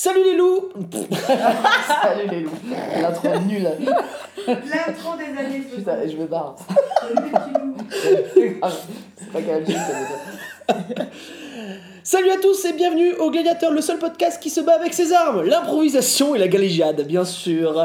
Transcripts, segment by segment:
Salut les loups Salut les loups. L'intro nulle. L'intro des années 60. Putain, je me barre. Salut les petits loups. Ah, C'est pas J, ça veut dire. Salut à tous et bienvenue au Gladiateur, le seul podcast qui se bat avec ses armes, l'improvisation et la galégiade, bien sûr.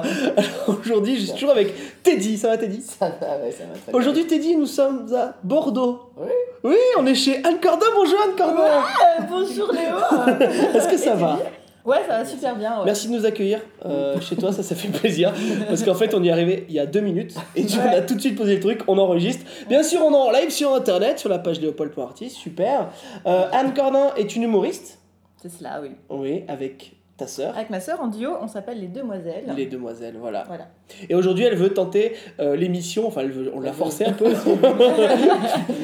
Aujourd'hui, je suis toujours avec Teddy, ça va Teddy? Ça va, ouais, ça va. Aujourd'hui Teddy, nous sommes à Bordeaux. Oui. Oui, on est chez Anne Cordon, bonjour Anne Cordon Euh, bonjour Léo Est-ce que ça va? Ouais, ça va super bien. Ouais. Merci de nous accueillir euh, chez toi, ça, ça fait plaisir. Parce qu'en fait, on y est arrivé il y a deux minutes et tu Ouais. as tout de suite posé le truc, on enregistre. Bien sûr, on est en live sur internet, sur la page léopold.artiste, super. Euh, Anne Cornin est une humoriste, C'est cela, oui. oui, avec ta sœur, Avec ma sœur en duo, on s'appelle Les Demoiselles. les demoiselles, voilà. Voilà. Et aujourd'hui, elle veut tenter euh, l'émission, enfin, elle veut- on l'a forcé un peu.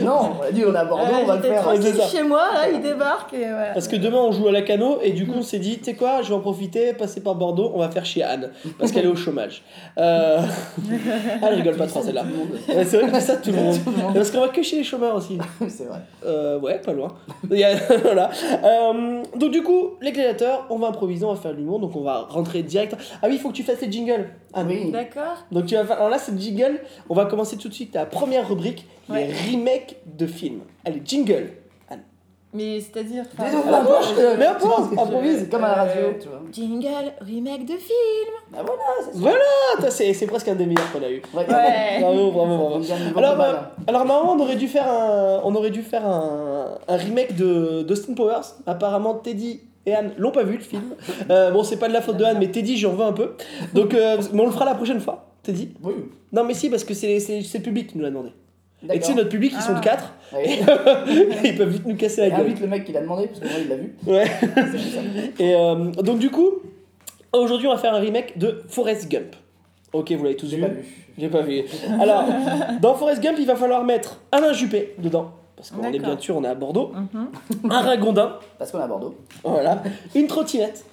Non, on a dit on a Bordeaux, Ouais, on va le faire. tranquille. chez moi, là, il débarque et voilà. Parce que demain, on joue à la cano et du coup, on s'est dit, tu sais quoi, je vais en profiter, passer par Bordeaux, on va faire chez Anne, parce qu'elle est au chômage. Euh... ah, elle rigole pas trop, celle-là. Ouais, c'est vrai que ça, tout le monde. Tout le monde. Parce qu'on va que chez les chômeurs aussi. C'est vrai. Euh, ouais, pas loin. Voilà. Euh, donc du coup, les gladiateurs, on va improviser, on va faire l'humour, donc on va rentrer direct. Ah oui, il faut que tu fasses les jingles. Ah Oui. D'accord. Donc tu vas faire. Alors là, c'est le jingle. On va commencer tout de suite la première rubrique, Ouais. les remakes de films. Allez, jingle. Mais c'est-à-dire. À euh, mais à tu improvise. comme à la radio, Euh, tu vois. Jingle, remake de film. Ah voilà. Voilà, c'est presque un des meilleurs qu'on a eu. Ouais. Ouais. Bravo, bravo, bravo. Alors, bah, alors normalement, on aurait dû faire un, on aurait dû faire un, un remake de d'Austin Powers. Apparemment, Teddy et Anne l'ont pas vu le film. Euh, bon, c'est pas de la faute de Anne, mais Teddy, j'en veux un peu. Donc, euh, mais on le fera la prochaine fois. Teddy Oui. Non, mais si, parce que c'est c'est c'est le public qui nous l'a demandé. Et tu sais, notre public, ils sont de Ah. 4 Ouais. ils peuvent vite nous casser la gueule. invite le mec qui l'a demandé, parce que moi il l'a vu. Ouais. C'est ça. Et euh, donc, du coup, aujourd'hui, on va faire un remake de Forrest Gump. Ok, vous l'avez tous J'ai vu pas vu. J'ai pas vu. Alors, dans Forrest Gump, il va falloir mettre Alain Juppé dedans. Parce qu'on est bien sûr, on est à Bordeaux. Mhm. Un ragondin, Parce qu'on est à Bordeaux. voilà. Une trottinette.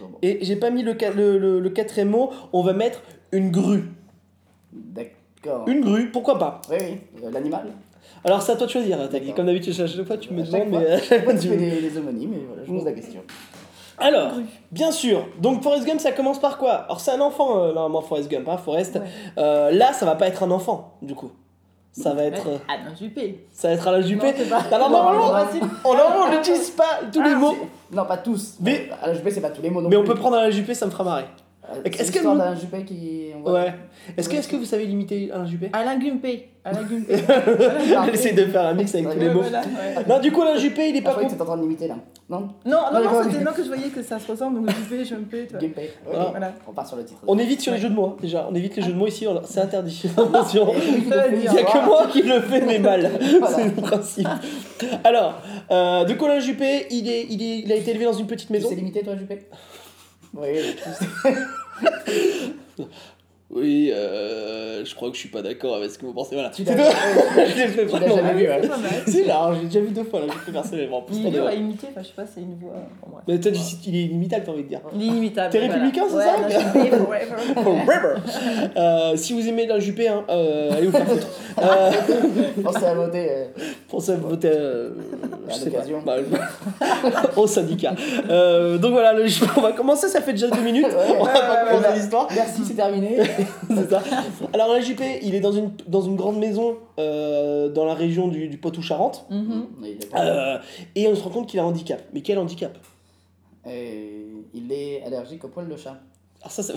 Bon. Et j'ai pas mis le, qua- le, le, le quatrième mot, on va mettre une grue. D'accord. Une grue, pourquoi pas? Oui, oui. Euh, L'animal. Alors c'est à toi de choisir, hein. Comme d'habitude, chaque fois tu me demandes, mais... tu fais des, des homonymes et voilà, je pose la question. Alors, bien sûr, donc Forrest Gump, ça commence par quoi? Alors c'est un enfant, euh, normalement, Forrest Gump, hein, Forrest. Ouais. Euh, là, ça va pas être un enfant, du coup. Ça va être, euh, Ah non, Juppé. ça va être Alain Juppé. Alors Non, normalement, on n'utilise pas tous les Ah, mots, Non, pas tous. Mais- À la Juppé, c'est pas tous les mots mais on peut prendre Alain Juppé, ça me fera marrer. Euh, Est-ce C'est que d'un Juppé qui. Ouais. Est-ce que, est que vous savez limiter Alain Juppé? Alain Gumpé. Alain Gumpé. J'essaie de faire un mix avec tous les mots. Non, du coup, Alain Juppé, il est Ah, pas je croyais con. que t'étais en train de l'imiter là. Non? Non, Non, non, c'était non que je voyais que ça se ressemble, donc Juppé, Jumpé, toi. Ok. Ah. Voilà. On part sur le titre. On évite sur les jeux de mots, hein, déjà. On évite les jeux de mots ici, c'est interdit. Attention. Il n'y a que moi qui le fais, mais mal. C'est le principe. Alors, euh, de Colin Juppé, il, est, il, a été élevé dans une petite maison. sais limiter toi, Juppé? Oui, je sais. Oui, euh, je crois que je suis pas d'accord avec ce que vous pensez. Voilà. Tu C'est l'as. Je fait vraiment. jamais vu, ouais. C'est là, j'ai déjà vu deux fois, là, fait personnellement. Plus Il est de dur à imiter, enfin, je sais pas, c'est une voix. Bon, bref. Mais toi, tu- il est inimitable, t'as envie de dire. Il est inimitable. T'es voilà. républicain, c'est Ouais, ça non, forever. Forever. Euh, si vous aimez la Juppé, hein, euh, allez vous faire foutre. Euh, Pensez à voter. euh, Pensez à voter euh, À je l'occasion. bah, au syndicat. Euh, donc voilà, le- on va commencer, ça fait déjà deux minutes. Ouais, on va ouais, pas ouais, commencer ouais. l'histoire. Merci, c'est terminé. C'est ça. Alors la JP, il est dans une, dans une grande maison euh, dans la région du, du Poitou-Charentes. Mhm. Est- Euh, et on se rend compte qu'il a un handicap. Mais quel handicap? Et il est allergique au poil de chat. Alors ça, ça-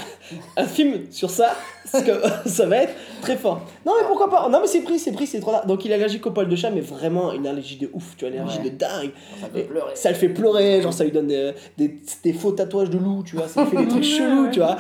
un film sur ça, que ça va être très fort. Non mais pourquoi pas? Non mais c'est pris, c'est pris, c'est trop tard. Donc il est allergique au poil de chat, mais vraiment une allergie de ouf, tu vois, une allergie Ouais. de dingue. Ça fait pleurer. Ça le fait pleurer, genre ça lui donne des, des, des faux tatouages de loup, tu vois, ça lui fait des trucs chelous, tu vois.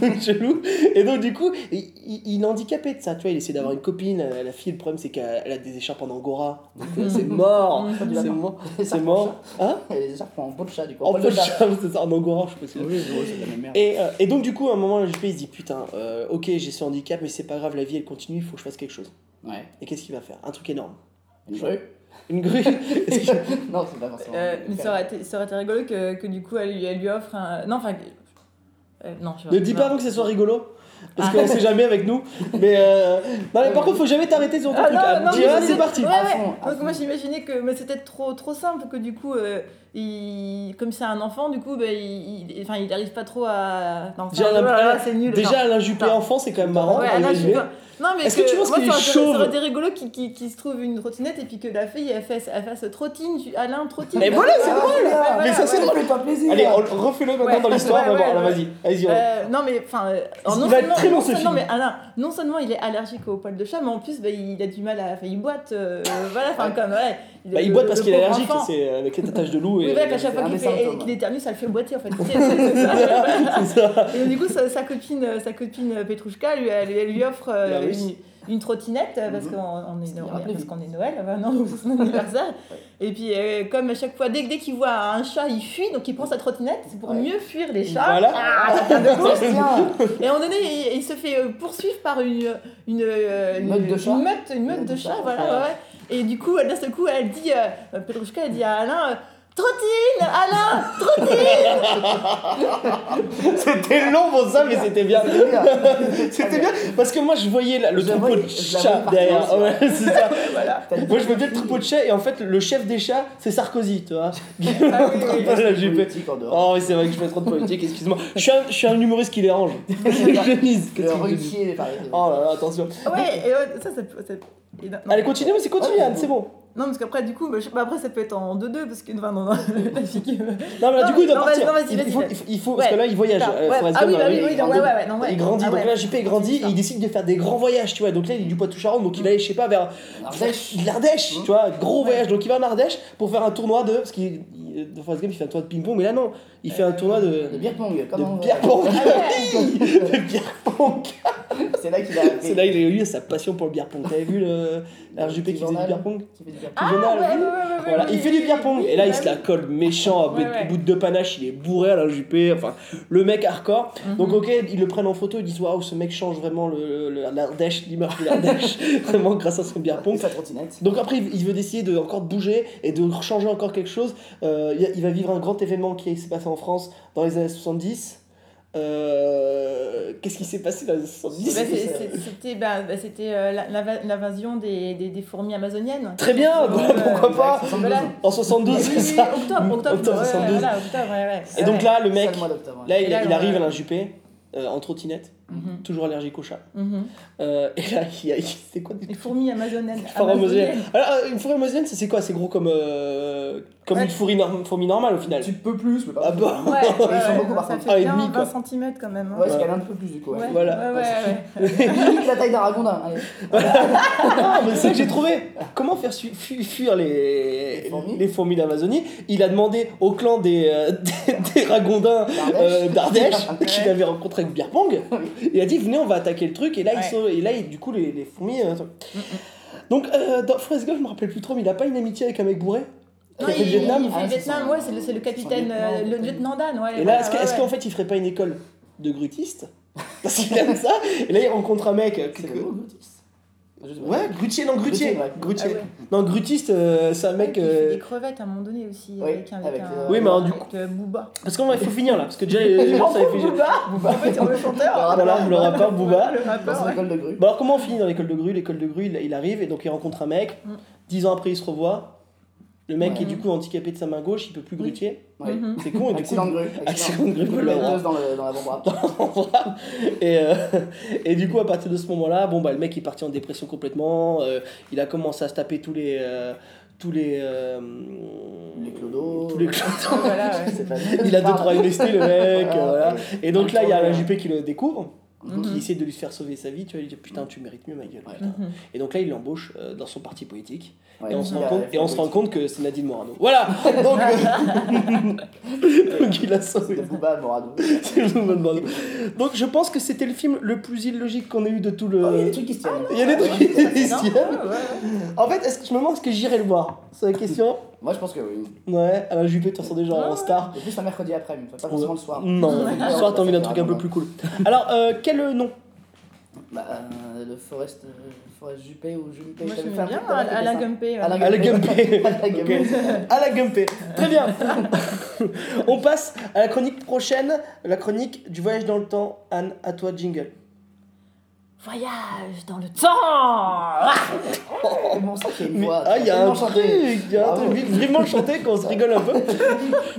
Des chelous. Et donc du coup, il, il- est handicapé de ça, tu vois, il essaie d'avoir une copine, la, la fille, le problème c'est qu'elle elle a des écharpes en angora. Donc euh, c'est mort, c'est mort, c'est mort. Hein? Chat. Et les écharpes en peau de chat, du coup. En peu de chat, c'est ça, en angora, je sais pas si Oui, c'est la même merde. et, euh, et donc du coup, à un moment, le il se dit putain, euh, ok, j'ai ce handicap, mais c'est pas grave, la vie elle continue, il faut que je fasse quelque chose. Ouais. Et qu'est-ce qu'il va faire? Un truc énorme. Une grue? Une grue Non, c'est pas forcément. Euh, mais ça aurait, été, ça aurait été rigolo que, que du coup elle lui, elle lui offre un. Non, enfin. euh, non, je Ne dis pas avant que ce soit rigolo. Parce qu'on sait jamais avec nous. Mais euh... non, mais par contre, faut jamais t'arrêter sur ton Ah truc. ah, c'est parti. Ouais, À ouais. fond, à Donc moi j'imaginais que mais c'était trop trop simple que du coup euh, il, comme c'est un enfant, du coup, bah, il, il- enfin, il arrive pas trop à. Non, enfin, Déjà, voilà, c'est nul. Déjà. Alain Juppé enfant, c'est quand même marrant. Ouais, à. Non, mais Est-ce que tu penses moi, qu'il est ça aurait- chauve Ça aurait été rigolo qu'il qu'il- qu'il se trouve une trottinette et puis que la fille, elle fasse, elle fasse trottine, Alain trottine. Mais voilà, c'est Ah, drôle. bien. Mais ça, c'est drôle. pas plaisir. Allez, on- refais-le maintenant Ouais. dans l'histoire. Ouais, ouais, ouais. Vas-y, vas-y. Euh, non mais enfin, euh, Il non, va être seulement, très long, non, ce film. mais Alain, non seulement il est allergique aux poils de chat, mais en plus bah, il a du mal à, enfin il boite, euh, voilà, enfin comme ouais. Bah, il boite le parce qu'il est allergique, c'est avec les tataches de loup. Oui, Et... voilà, qu'à chaque fois qu'il éternue, ça le fait boiter en fait. Voilà. Et du coup, sa, sa copine, sa copine Petrouchka, lui, elle, elle lui offre euh. Une, une trottinette euh, parce Mhm. qu'on on est, rappelé, parce qu'on est Noël, euh, non, c'est son anniversaire. Et puis, euh, comme à chaque fois, dès, dès qu'il voit un chat, il fuit, donc il prend sa trottinette, c'est pour Ouais. mieux fuir les chats. Voilà. Ah, ça. Et à un moment donné, il, il se fait euh, poursuivre par une, une, euh, Une meute de chats. Une meute, une meute de chats, voilà. Ouais. Et du coup, d'un seul coup, elle dit, euh, Petrouchka, elle dit à Alain, Trottine, Alain, trottine C'était long pour ça, mais c'était bien. C'est bien. C'était bien parce que moi je voyais là, le Je troupeau de chats derrière. Ouais, c'est ça. Voilà. Moi je me dis le troupeau de chats et en fait le chef des chats c'est Sarkozy, tu vois. Ah oui, oui. Dehors. Oh oui c'est vrai que je fais trop de politique, excuse-moi. Je suis un, je suis un humoriste qui dérange. je mise. Le Ruquier. Oh là là, attention. Ouais, et ouais, ça, non, Allez, continue, mais c'est continue, Anne, c'est bon. Non, parce qu'après, du coup, bah, je- bah, après, ça peut être en 2-2, parce que. Enfin, non, non, la fille qui- Non, mais là, Non, du coup, il doit non, partir. non, vas-y, il, vas-y, faut, vas-y. il faut, il faut- parce que là, il voyage. Euh, Ah oui, bah euh, oui, il oui, non, ouais, non, ouais. Il grandit, Ah donc ouais. là, JP grandit et il décide de faire des grands voyages, tu vois. Donc là, il est du Poitou-Charentes, donc il va aller, je sais pas, vers Ardèche. l'Ardèche, Mmh. tu vois, gros voyage. Donc il va en Ardèche pour faire un tournoi de. Parce qu'il. il- Dans Forrest Gump, il fait un tournoi de ping-pong, mais là, non, il fait un tournoi de. De beer pong. de Comment pong. Ah. De bière pong. C'est là qu'il a C'est là il a eu sa passion pour le bière pong. T'avais vu le RJP qui faisait du journal. bière pong Qui fait du beer pong. Ah, journal, ouais, oui. ouais, ouais, ouais, Voilà, oui, il fait du bière oui, pong oui, et là il bah se la colle méchant à bout, de deux panaches, il est bourré à la Juppé, enfin le mec hardcore. Mhm. Donc ok, ils le prennent en photo, ils disent waouh ce mec change vraiment l'Ardèche, l'image de l'Ardèche, vraiment grâce à son bière Et pong. sa trottinette. Donc après il veut essayer de encore de bouger et de changer encore quelque chose. Euh, il va vivre un grand événement qui s'est passé en France dans les années 70. Euh, Qu'est-ce qui s'est passé dans les années 70 Bah, C'était bah, bah, c'était, euh, l'invasion des, des, des fourmis amazoniennes. Très bien, voilà, Ouais, pourquoi pas Voilà. En 72, Oui, c'est ça. Octobre, octobre, Octobre ouais, 72. voilà, octobre, ouais, ouais. Et donc là, le mec, là, il, là, il on- arrive à la Juppé euh, en trottinette, Mhm, toujours allergique au chat. mhm. Euh, et là, il y a. C'est quoi Les fourmis amazoniennes. Alors, euh, une fourmi amazonienne, c'est c'est quoi? C'est gros comme, euh, comme Ouais. une fourmi, norm- fourmi normale au final. Un petit peu plus, mais pas Ah beaucoup. bon Ouais, Ils sont ouais, beaucoup, par ça contre. fait Ah, et bien demi, quoi. 20 cm quand même. hein. Ouais, Ouais. c'est un peu plus du coup. Ouais. Ouais, Voilà. ouais, ouais, ouais. Limite la taille d'un ragondin. Allez. Ah, mais c'est que j'ai trouvé Comment faire fuir les, Les fourmis les fourmis d'Amazonie Il a demandé au clan des, euh, des, des ragondins d'Ardèche, qu'il Ouais. avait rencontré avec Beer Pong. Il a dit Venez, on va attaquer le truc. Et là, ils sont, et là du coup, les, les fourmis. euh, Donc, euh, dans Forrest Gump, je me rappelle plus trop, mais il a pas une amitié avec un mec bourré Non, il, Vietnam il fait Ah, Vietnam, ouais, c'est le, capitaine, euh, le lieutenant Dan, ouais. Et là, est-ce que- ouais, est-ce ouais. qu'en fait, il ferait pas une école de grutiste Parce qu'il aime ça. Et là, il rencontre un mec. euh, C'est que- le mot Brutus. Ouais, grutier, non, grutier. Grutier, ouais. Grutier. Ah ouais. Non, grutiste, euh, c'est un Ouais, mec. fait euh, des crevettes à un moment donné aussi, Oui, avec, un- avec, avec un. Oui, mais alors, du avec, euh, Booba. Parce qu'il faut finir là, parce que déjà les gens fait. Booba En fait, on le chanteur. Voilà, le rappeur Booba. Le rappeur, ouais. de grue. Bon alors comment on finit dans l'école de grue? L'école de grue, il, il arrive et donc il rencontre un mec. Mm. Dix ans après, il se revoit. Le mec Ouais. est du coup handicapé de sa main gauche, il peut plus Oui. grutier. Ouais. Mhm. C'est con et du coup. Accident de grue. Accident de grue, metteuse dans le- dans l'avant-bras. et, euh, et du coup, à partir de ce moment-là, bon bah le mec est parti en dépression complètement. euh, il a commencé à se taper tous les. euh, tous les. euh, Les clodos. Tous les clodos. Voilà, ouais. C'est pas Il a deux trois MST le mec, euh, voilà. Et donc là, il y a la JP qui le découvre, Mhm. qui essaie de lui faire sauver sa vie. Tu vois, il dit putain, tu mérites mieux ma gueule. Ouais. Mhm. Et donc là, il l'embauche euh, dans son parti politique. Ouais, et on se rend compte, et on se rend compte que c'est Nadine Morano. Voilà. Donc, euh, donc il a sauvé. C'est Booba Morado. C'est le moment de Morano. Donc je pense que c'était le film le plus illogique qu'on ait eu de tout le. Oh, il y a des trucs qui se tiennent. Il y a des trucs qui se Non, tiennent. En fait, est-ce que je me demande est-ce que j'irai le voir? C'est la question. Moi, je pense que oui. Ouais, Alain Juppé, tu sens déjà en Ouais. star. Et plus un mercredi après, mais pas forcément le soir. Non, le soir t'as envie d'un truc un peu plus cool. Alors, euh, quel nom? Bah, euh, le Forest, euh, Forest Juppé ou Juppé. Moi, j'aime bien Alain. Gumpé. ouais. Alain À la Gumpé. À la Gumpé. À la Gumpé. Très bien. On passe à la chronique prochaine, la chronique du voyage dans le temps. Anne, à toi, jingle. Voyage dans le temps Ah Comment ça une voix ah, il y a un truc, il y a un Bravo. truc vraiment chanté quand on se rigole un peu.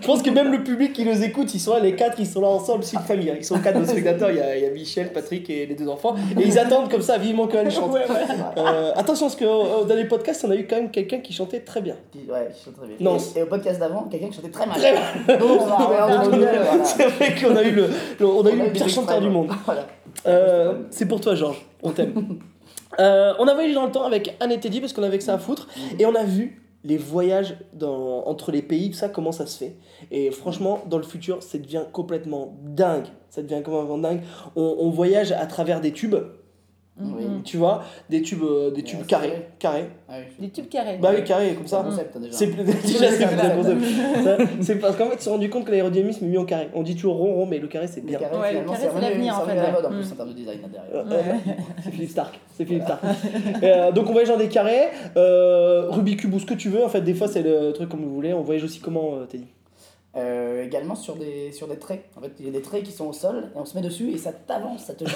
Je pense que même le public qui nous écoute, ils sont là, les quatre, ils sont là ensemble, c'est une famille. hein. Ils sont quatre de spectateurs, il y, a, il y a Michel, Patrick et les deux enfants. Et ils attendent comme ça vivement qu'elle chante. Ouais, ouais. Euh, attention, parce que euh, dans les podcasts, on a eu quand même quelqu'un qui chantait très bien. Ouais, qui chante très bien. Non. Et, et au podcast d'avant, quelqu'un qui chantait très mal. Très Ah, voilà. C'est vrai qu'on a eu le, le- on a eu le pire chanteur du monde. Voilà. Euh, c'est pour toi, Georges. On t'aime. Euh, on a voyagé dans le temps avec Anne et Teddy parce qu'on avait que ça à foutre. Et on a vu les voyages dans, entre les pays, tout ça, comment ça se fait? Et franchement, dans le futur, ça devient complètement dingue. Ça devient complètement dingue. On, on voyage à travers des tubes, Oui. Mhm. tu vois, des tubes, euh, des tubes Ouais, c'est carrés. carrés. Ah oui, Des tubes carrés. Bah oui, carrés, comme C'est ça. concept déjà. C'est plus- déjà c'est plus un concept. C'est parce qu'en fait, ils se sont rendu compte que l'aérodynamisme est mis en carré. On dit toujours rond, rond, mais le carré c'est bien. carré, Ouais, le carré, c'est c'est l'avenir, c'est en fait. à la mode en Mm. plus en termes de design derrière. C'est Philippe Stark. C'est Philippe Stark. Euh, donc on voyage dans des carrés, euh, Rubik's Cube ou ce que tu veux. En fait, des fois c'est le truc comme vous voulez. On voyage aussi comment, Teddy? Euh, également sur des, sur des traits. En fait, il y a des traits qui sont au sol et on se met dessus et ça t'avance, ça te jette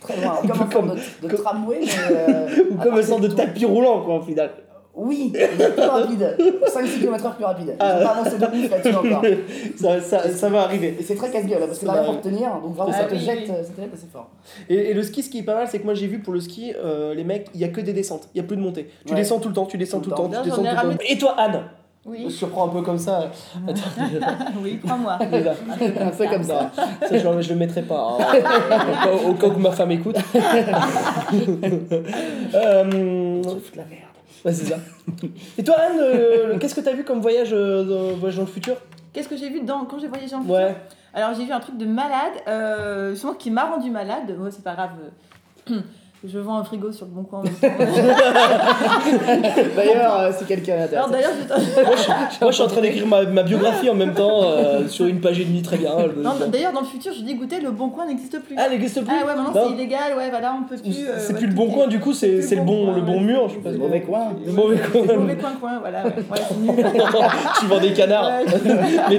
très loin. Comme en forme de, de comme- tramway, mais. euh, Ou à comme un sorte de tout. tapis roulant, quoi, au final. Oui, plus rapide. 5-6 km/h plus rapide. Ah. ont pas avancé de ouf là-dessus encore. ça, ça, ça va arriver. Et c'est très casse-gueule là, parce que rien pour te tenir, donc vraiment Ah ça, te oui, jette, oui. ça te jette assez fort. Et, et le ski, ce qui est pas mal, c'est que moi j'ai vu pour le ski, euh, les mecs, il y a que des descentes. Il y a plus de montées. Tu Ouais. descends tout le temps, tu descends tout, Tout le temps, tu descends tout le temps. Et toi, Anne? Je Oui, surprends un peu comme ça. Attends, oui, crois-moi. déjà. Un peu comme ça. Ça, je, le- je le mettrai pas. hein. au, cas, au cas où ma femme écoute. euh, Tu fous de la merde. ouais, c'est ça. Et toi, Anne, euh, qu'est-ce que t'as vu comme voyage, euh, dans, voyage dans le futur? Qu'est-ce que j'ai vu dans, quand j'ai voyagé en futur Ouais. Alors j'ai vu un truc de malade, euh, justement qui m'a rendu malade. Ouais, c'est pas grave. Je vends un frigo sur le bon coin. D'ailleurs, euh, si quelqu'un Alors intéressé. d'ailleurs, je- Moi, je suis en train d'écrire ma, ma biographie en même temps euh, sur une page et demie, très bien. non, d'ailleurs, dans le futur, je dis goûter, le bon coin n'existe plus. Ah, elle n'existe plus Ah ouais, maintenant Non. c'est illégal, ouais, voilà, on peut plus. euh, C'est ouais, plus le tout bon coin, du coup, c'est c'est le bon, le bon mur, je sais pas. Le mauvais coin. Le mauvais coin. Le mauvais coin, coin, voilà, c'est tu vends des canards. Mais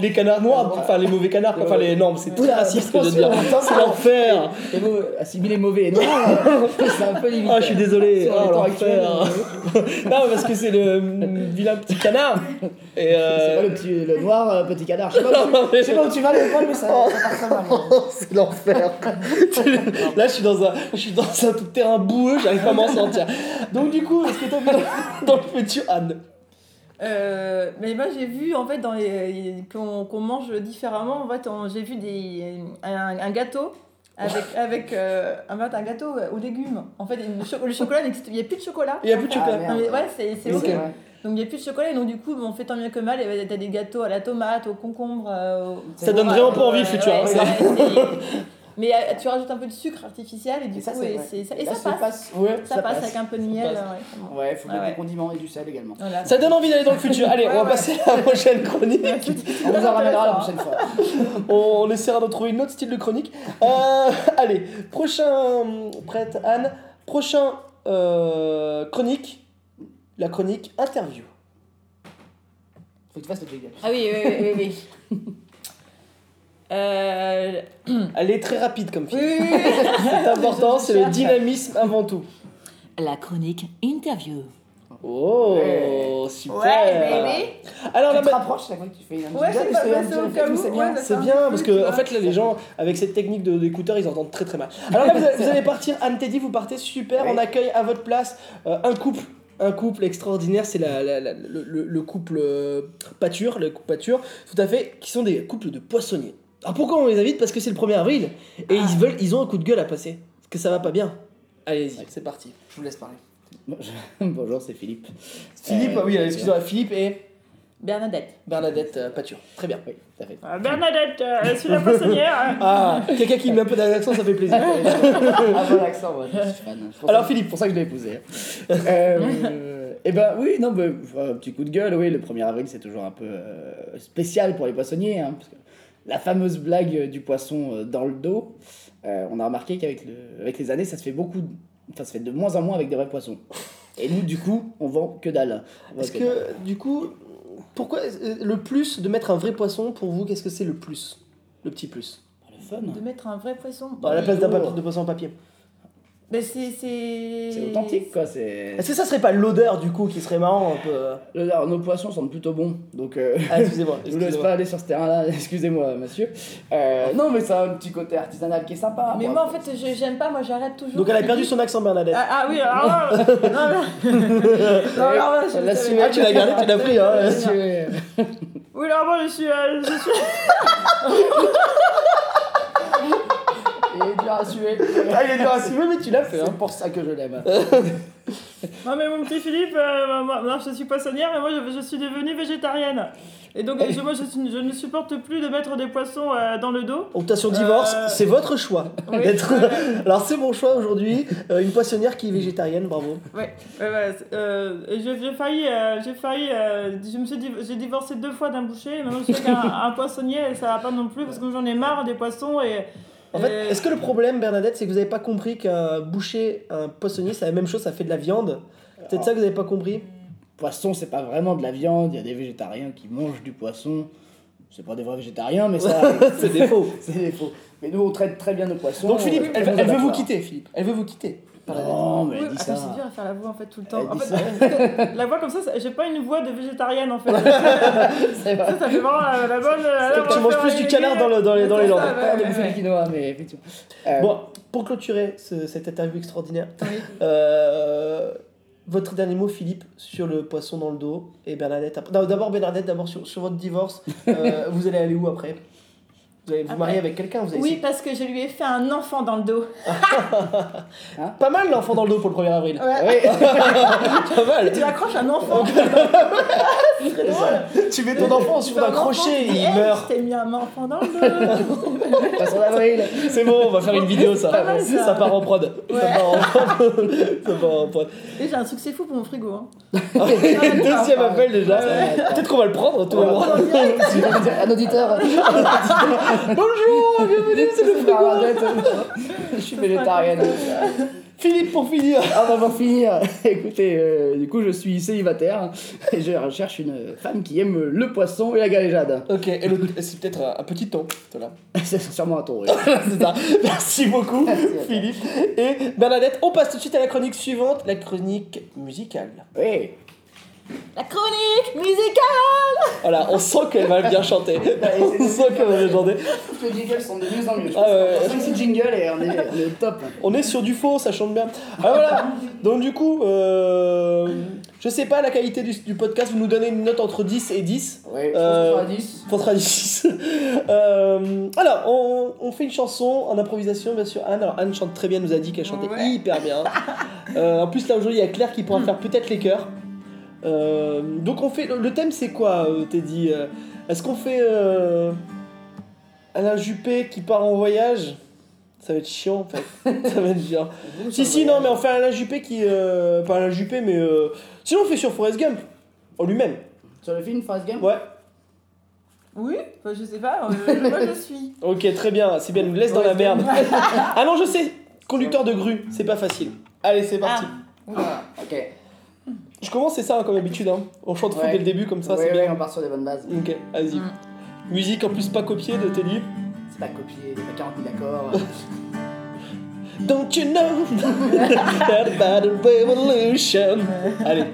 les, canards noirs, enfin les mauvais canards, quoi. enfin les. Non, c'est très raciste ce que je veux dire. C'est l'enfer. Assimiler mauvais et c'est un peu limite. Ah, je suis désolé. Sur Oh, le temps l'enfer. actuel, Non, parce que c'est le mm, vilain petit canard. Et C'est euh... pas le, petit, le noir euh, petit canard. Je sais pas, où tu- je sais pas où tu vas, le poil, mais ça, ça part très mal. c'est l'enfer. Là, je suis dans un, je suis dans un terrain boueux, j'arrive pas à m'en sortir. Donc du coup, est-ce que t'as vu dans, dans le futur Anne Euh, mais moi j'ai vu en fait dans les, qu'on mange différemment. En fait, j'ai vu des, un, un gâteau avec, avec euh, un gâteau aux légumes. En fait, le, le chocolat n'existe, il n'y a plus de chocolat. Il y a plus de Ah, chocolat. mais ouais, c'est vrai. Donc il n'y a plus de chocolat et donc du coup on fait tant bien que mal. et T'as des gâteaux à la tomate, au concombre. euh, au- Ça donne vraiment pas envie le futur. Mais euh, tu rajoutes un peu de sucre artificiel et du Et ça, coup et, ça, et là, ça passe. Ouais. Ça, passe, avec un peu de miel. ouais. Ouais, faut Ah mettre ouais. des condiments et du sel également. Voilà. Ça donne envie d'aller dans le futur. Allez, on va Ouais, passer à la prochaine chronique. On vous en ramènera la prochaine fois. On, on essaiera de trouver une autre style de chronique. Euh, allez, prochain. Prête, Anne. Prochain euh, chronique. La chronique interview. Faut que tu fasses le jingle. Ah oui, oui, oui, oui. oui. Euh, Elle est très rapide comme fille. oui, oui, oui. C'est important, c'est le dynamisme avant tout. La chronique interview. Oh, Ouais. super. Ouais, baby. Alors là, Tu te bah, rapproches que tu fais un Ouais, jingle, c'est parce pas- que ouais, c'est c'est bien. c'est bien parce que en fait là les gens avec cette technique d'écouteur ils entendent très très mal. Alors là vous, allez- vous allez partir Anne Teddy vous partez super on accueille à votre place euh, un couple un couple extraordinaire c'est la, la- la- le, le- le couple euh, pâture le couple pâture tout à fait qui sont des couples de poissonniers. Alors pourquoi on les invite? Parce que c'est le 1er avril et ils veulent ils ont un coup de gueule à passer parce que ça va pas bien. Allez-y c'est parti je vous laisse parler. Bonjour, Bonjour, c'est Philippe. Philippe Euh, ah oui excusez-moi Philippe et Bernadette. Bernadette euh, pâture très bien. Oui, tout à fait. Bernadette, euh, je suis la poissonnière. Ah quelqu'un qui met un peu d'accent ça fait plaisir. Ah, bon accent, moi, je suis fan. C'est pour Alors, Philippe. pour ça que je l'ai épousé. hein. Euh, eh ben oui, non, bah, un petit coup de gueule, oui, le 1er avril c'est toujours un peu euh, spécial pour les poissonniers, hein, parce que la fameuse blague du poisson euh, dans le dos, euh, on a remarqué qu'avec le, avec les années ça se fait beaucoup, de- enfin ça se fait de moins en moins avec des vrais poissons. Et nous du coup on vend que dalle. Est-ce que dalle. du coup, pourquoi euh, le plus de mettre un vrai poisson, pour vous, qu'est-ce que c'est le plus? Le petit plus le fun. De mettre un vrai poisson. À la place d'un papier- de poisson en papier. Mais c'est. C'est C'est authentique, quoi. C'est... Est-ce que ça serait pas l'odeur du coup qui serait marrant un peu euh alors, nos poissons sentent plutôt bon, donc euh, Ah, excusez-moi. je vous laisse pas aller sur ce terrain-là, excusez-moi, monsieur. Euh, non, mais ça a un petit côté artisanal qui est sympa. Mais moi, en fait, je- j'aime pas, moi j'arrête toujours. Donc elle a perdu son accent Bernadette. Ah, ah oui, alors là, non, non, non, alors Elle l'a. Ah, tu l'as gardé, tu l'as pris, hein. Oui, alors moi, je suis. euh, je suis... Il est dur à suer. Ah, il est dur à assumer, mais tu l'as fait. C'est Hein. pour ça que je l'aime. Non, mais mon petit Philippe, euh, moi, moi, je suis poissonnière, mais moi, je, je suis devenue végétarienne. Et donc, je, moi, je, ne supporte plus de mettre des poissons euh, dans le dos. Optation divorce, Euh, c'est votre choix. Oui. d'être-. Alors c'est mon choix aujourd'hui, euh, une poissonnière qui est végétarienne, bravo. Ouais, ouais, c'est- euh, et j'ai j'ai failli, euh, j'ai failli, euh, je me suis div- j'ai divorcé deux fois d'un boucher, et maintenant je suis avec un, un poissonnier, et ça va pas non plus, parce que j'en ai marre des poissons, et... En fait, et- est-ce que le problème, Bernadette, c'est que vous n'avez pas compris qu'un boucher, un poissonnier, c'est la même chose, ça fait de la viande C'est peut-être ça que vous n'avez pas compris Poisson, c'est pas vraiment de la viande. Il y a des végétariens qui mangent du poisson. C'est pas des vrais végétariens, mais ça. C'est des faux. c'est des faux. Mais nous, on traite très bien nos poissons. Donc Philippe, euh, elle, veut vous quitter, Philippe. Elle veut vous quitter. Non, mais Oui, elle dit attends, ça. c'est dur à faire la voix en fait tout le temps. En fait, la voix comme ça, ça- j'ai pas une voix de végétarienne en fait. ça, C'est vrai. ça fait vraiment la, la bonne. la- Tu manges plus du canard dans, le- dans les, dans les C'est landes. ça, Pas de ouais, bouffer ouais. du quinoa, mais effectivement. Euh, Bon, pour clôturer ce- cette interview extraordinaire, Oui. euh, votre dernier mot, Philippe, sur le poisson dans le dos et Bernadette. après- Non, D'abord Bernadette, d'abord sur, sur votre divorce. Euh, vous allez aller où après? Vous allez vous Après. marier avec quelqu'un vous Oui, parce que je lui ai fait un enfant dans le dos. Pas mal l'enfant dans le dos pour le 1er avril. Ouais. oui. Pas mal. Tu accroches un enfant. Tu mets ton enfant sur un crochet et il meurt. Je t'ai mis un enfant dans le dos. C'est bon, on va faire une vidéo ça. mal, ça. Ça part en prod. Ça part en prod. ça part en prod. Et j'ai un succès fou pour mon frigo. Hein. Deuxième appel déjà. Peut-être qu'on va le prendre, voir. Un auditeur. Bonjour, bienvenue, c'est le frigo. Je suis végétarienne. Philippe pour finir. Ah bah pour finir, écoutez, euh, du coup je suis célibataire et je recherche une femme qui aime le poisson et la galéjade. Ok, et le- c'est peut-être un, un petit ton. C'est sûrement un ton, oui. c'est ça. Merci beaucoup, Merci. Philippe. Et Bernadette, on passe tout de suite à la chronique suivante, la chronique musicale. Oui. La chronique musicale Voilà, on sent qu'elle va bien chanter. On sent qu'elle va bien chanter. Les jingles sont de mieux en mieux. Je Ah ouais. 5 jingles et on est, on est au top. On est sur du faux, ça chante bien. Ah voilà. Donc du coup, euh, je sais pas la qualité du, du podcast, vous nous donnez une note entre 10 et 10. Oui, je Euh, pense qu'on sera à 10. Contre 10. Euh, alors, on, on fait une chanson en improvisation, bien sûr. Anne, alors Anne chante très bien, nous a dit qu'elle chantait Ouais. hyper bien. Euh, en plus, là aujourd'hui, il y a Claire qui pourra faire peut-être les chœurs. Euh, donc, on fait. Le thème, c'est quoi, euh, Teddy Euh, Est-ce qu'on fait euh, Alain Juppé qui part en voyage? Ça va être chiant, en fait. Ça va être chiant. Si, si, non, mais on fait Alain Juppé qui. euh, pas Alain Juppé, mais. euh, sinon, on fait sur Forrest Gump, en lui-même. Sur le film Forrest Gump? Ouais. Oui, enfin, je sais pas, euh, moi je suis. Ok, très bien, c'est bien, nous laisse dans la merde. ah non, je sais, conducteur de grue, c'est pas facile. Allez, c'est parti. Voilà, ok. Je commence, c'est ça, hein, comme d'habitude. Hein. On chante fou Ouais. dès le début, comme ça, c'est bien. on part sur des bonnes bases. Ok, vas-y. Mm. Musique en plus pas copiée de Teddy. C'est pas copié, il y a pas 40 000 accords. Don't you know that about a revolution? Allez.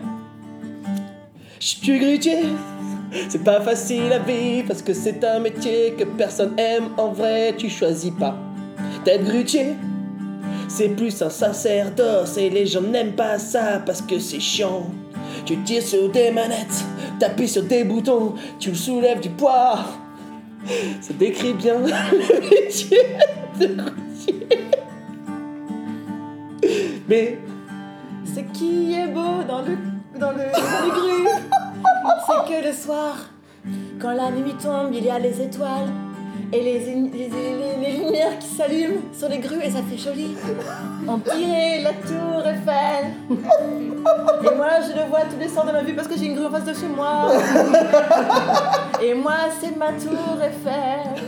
Je suis grutier, c'est pas facile à vivre parce que c'est un métier que personne aime. En vrai, tu choisis pas d'être grutier. C'est plus un sacerdoce et les gens n'aiment pas ça parce que c'est chiant. Tu tires sur des manettes, t'appuies sur des boutons, tu soulèves du poids. Ça décrit bien le métier de grutier. Mais Ce qui est beau dans le, dans le, dans c'est que le soir, quand la nuit tombe, il y a les étoiles et les, les, les- les lumières qui s'allument sur les grues et ça fait joli. On dirait la tour Eiffel. Et moi, je le vois tous les soirs de ma vie parce que j'ai une grue en face de chez moi. Et moi, c'est ma tour Eiffel.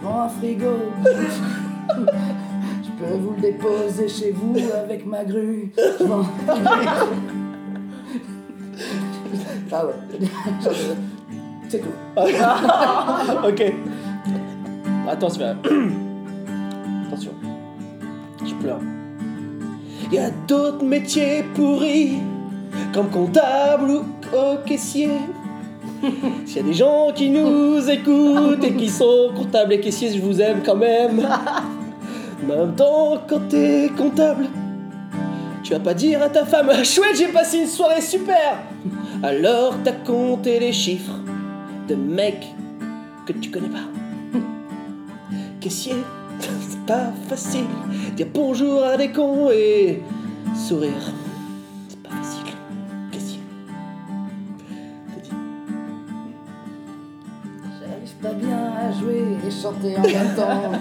Je vends un frigo. Je peux vous le déposer chez vous avec ma grue. Je vends. Ah ouais. C'est tout. Ok. Attention. Attention. Je pleure. Il y a d'autres métiers pourris, comme comptable ou caissier. S'il y a des gens qui nous écoutent et qui sont comptables et caissiers, je vous aime quand même. Même temps, quand t'es comptable, tu vas pas dire à ta femme Chouette, j'ai passé une soirée super Alors t'as compté les chiffres de mecs que tu connais pas. Caissier, c'est pas facile. Dire bonjour à des cons et sourire. C'est pas facile. Caissier. J'arrive pas bien à jouer et chanter en même temps.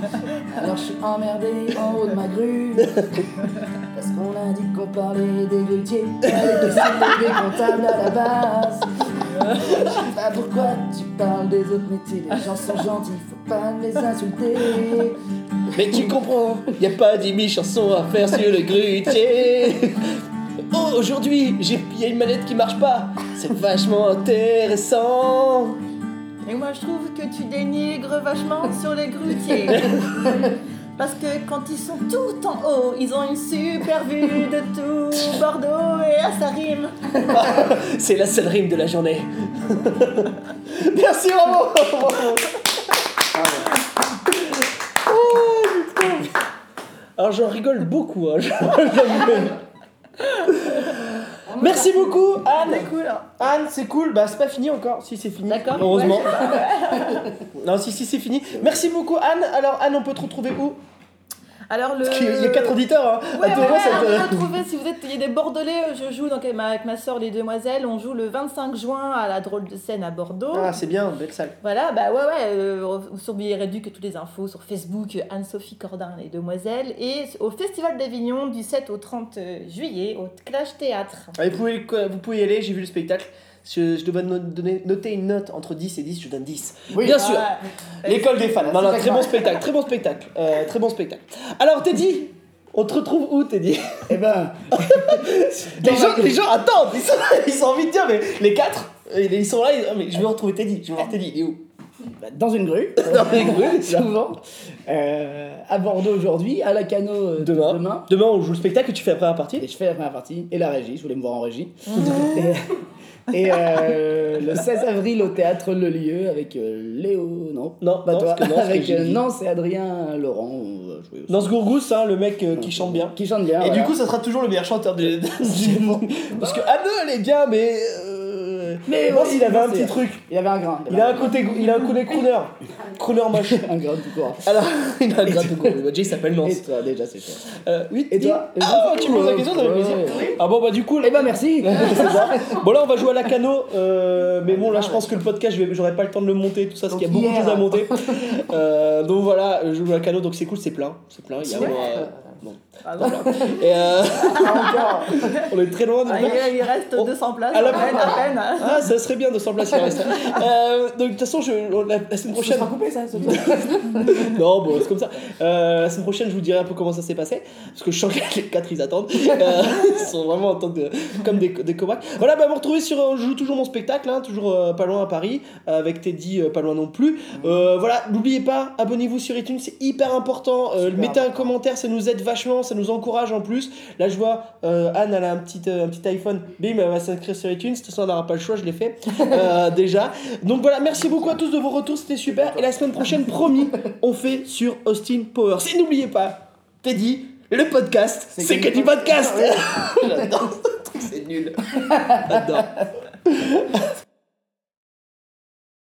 Alors je suis emmerdé en haut de ma grue. Parce qu'on a dit qu'on parlait des grutiers, des caissiers, des comptables à la base? Je sais pas pourquoi tu parles des autres métiers? Les gens sont gentils, faut pas les insulter. Mais tu comprends, y a pas 10 000 chansons à faire sur le grutier. Oh, aujourd'hui, j'ai y a une manette qui marche pas. C'est vachement intéressant. Et moi, je trouve que tu dénigres vachement sur les grutiers. Parce que quand ils sont tout en haut, ils ont une super vue de tout Bordeaux et à ça rime. C'est la seule rime de la journée. Merci, bravo. Bravo. Putain. Alors j'en rigole beaucoup. hein. Merci beaucoup, Anne. C'est cool. hein. Anne, c'est cool. Bah, c'est pas fini encore. Si, c'est fini. D'accord. Heureusement. Ouais, non, si, si, c'est fini. Merci beaucoup, Anne. Alors, Anne, on peut te retrouver où? Alors le. Qu'il y a quatre auditeurs. Hein. Ouais, À ouais, ça te- retrouver, si vous êtes, il y a des Bordelais, je joue donc avec ma, avec ma soeur, les Demoiselles, on joue le 25 juin à la drôle de scène à Bordeaux. Ah, c'est bien, belle salle. Voilà, bah ouais, ouais, euh, sur Billet que toutes les infos sur Facebook, Anne-Sophie Cordin, les Demoiselles, et au Festival d'Avignon du 7 au 30 juillet au Clash Théâtre. Ah, vous, pouvez, vous pouvez y aller, j'ai vu le spectacle. Je, je donner, noter une note entre 10 et 10, je donne 10. Oui. Bien sûr. Ouais. L'école des fans. Non, non, c'est très bon spectacle, très bon spectacle. Euh, très bon spectacle. Alors, Teddy, on te retrouve où, Teddy? Eh ben, les gens, les gens attendent, ils, sont, ils ont envie de dire, mais les quatre, ils sont là, ils- ah, mais je vais retrouver Teddy, je vais voir Teddy, il est où? Bah, dans une grue. Dans les grues, souvent. Euh, à Bordeaux aujourd'hui, à la Cano euh, Demain. demain. Demain, on joue le spectacle et tu fais la première Et partie. je fais la première partie et la régie, je voulais me voir en régie. et et, euh, le 16 avril au théâtre Le Lieu avec euh, Léo, non? Non, pas non, toi, que non, avec euh, dit. Nance et Adrien Laurent. on va jouer aussi. Dans ce gourgousse, hein, le mec euh, qui chante bien. Qui chante bien. Et voilà. du coup, ça sera toujours le meilleur chanteur de, de- du Parce que Anne, elle est bien, mais. Mais moi, oui, il avait un petit truc. il avait un grain. Il a un côté, il a un côté crooner. Crooner moche. un grain tout court. Alors, il a un grain de gourou. Jay s'appelle Et Nance. toi, déjà, c'est cher. Euh, oui, Et toi Ah, tu me poses la question, ça fait plaisir. Ah bon, bah du coup, Eh ben, merci. Bon là on va jouer à la cano, euh, mais bon là je pense que le podcast je vais- j'aurai pas le temps de le monter tout ça parce qu'il y a beaucoup de choses à monter. Euh, donc voilà, je joue à la cano donc c'est cool, c'est plein, c'est plein. Il y a Bon. Ah Et euh, Encore. on est très loin de Ah, il, il reste Oh. 200 places, À la- à peine, à peine. hein. Ah ça serait bien de s'en placer. il reste. Euh, donc de toute façon je, la, la semaine Ça prochaine. sera coupé, ça, ce Non, bon, c'est comme ça. Euh, la semaine prochaine, je vous dirai un peu comment ça s'est passé. Parce que je sens que les quatre, ils attendent. Euh, ils sont vraiment en tant que, comme des, des comacs. Voilà, bah, vous retrouvez sur. Je joue toujours mon spectacle, hein, toujours euh, pas loin à Paris. euh, avec Teddy, euh, pas loin non plus. Euh, voilà, n'oubliez pas, abonnez-vous sur iTunes, c'est hyper important. Euh, mettez un commentaire, ça nous aide vachement, ça nous encourage en plus. Là, je vois euh, Anne, elle a un petit, euh, un petit iPhone. Bim, elle va s'inscrire sur iTunes. De toute façon, elle n'aura pas le choix, je l'ai fait euh, déjà. Donc voilà, merci beaucoup à tous de vos retours, c'était super. Et la semaine prochaine, promis, on fait sur Austin Powers. Et n'oubliez pas, Teddy, le podcast, c'est que du podcast. J'adore ce truc, c'est nul. J'adore.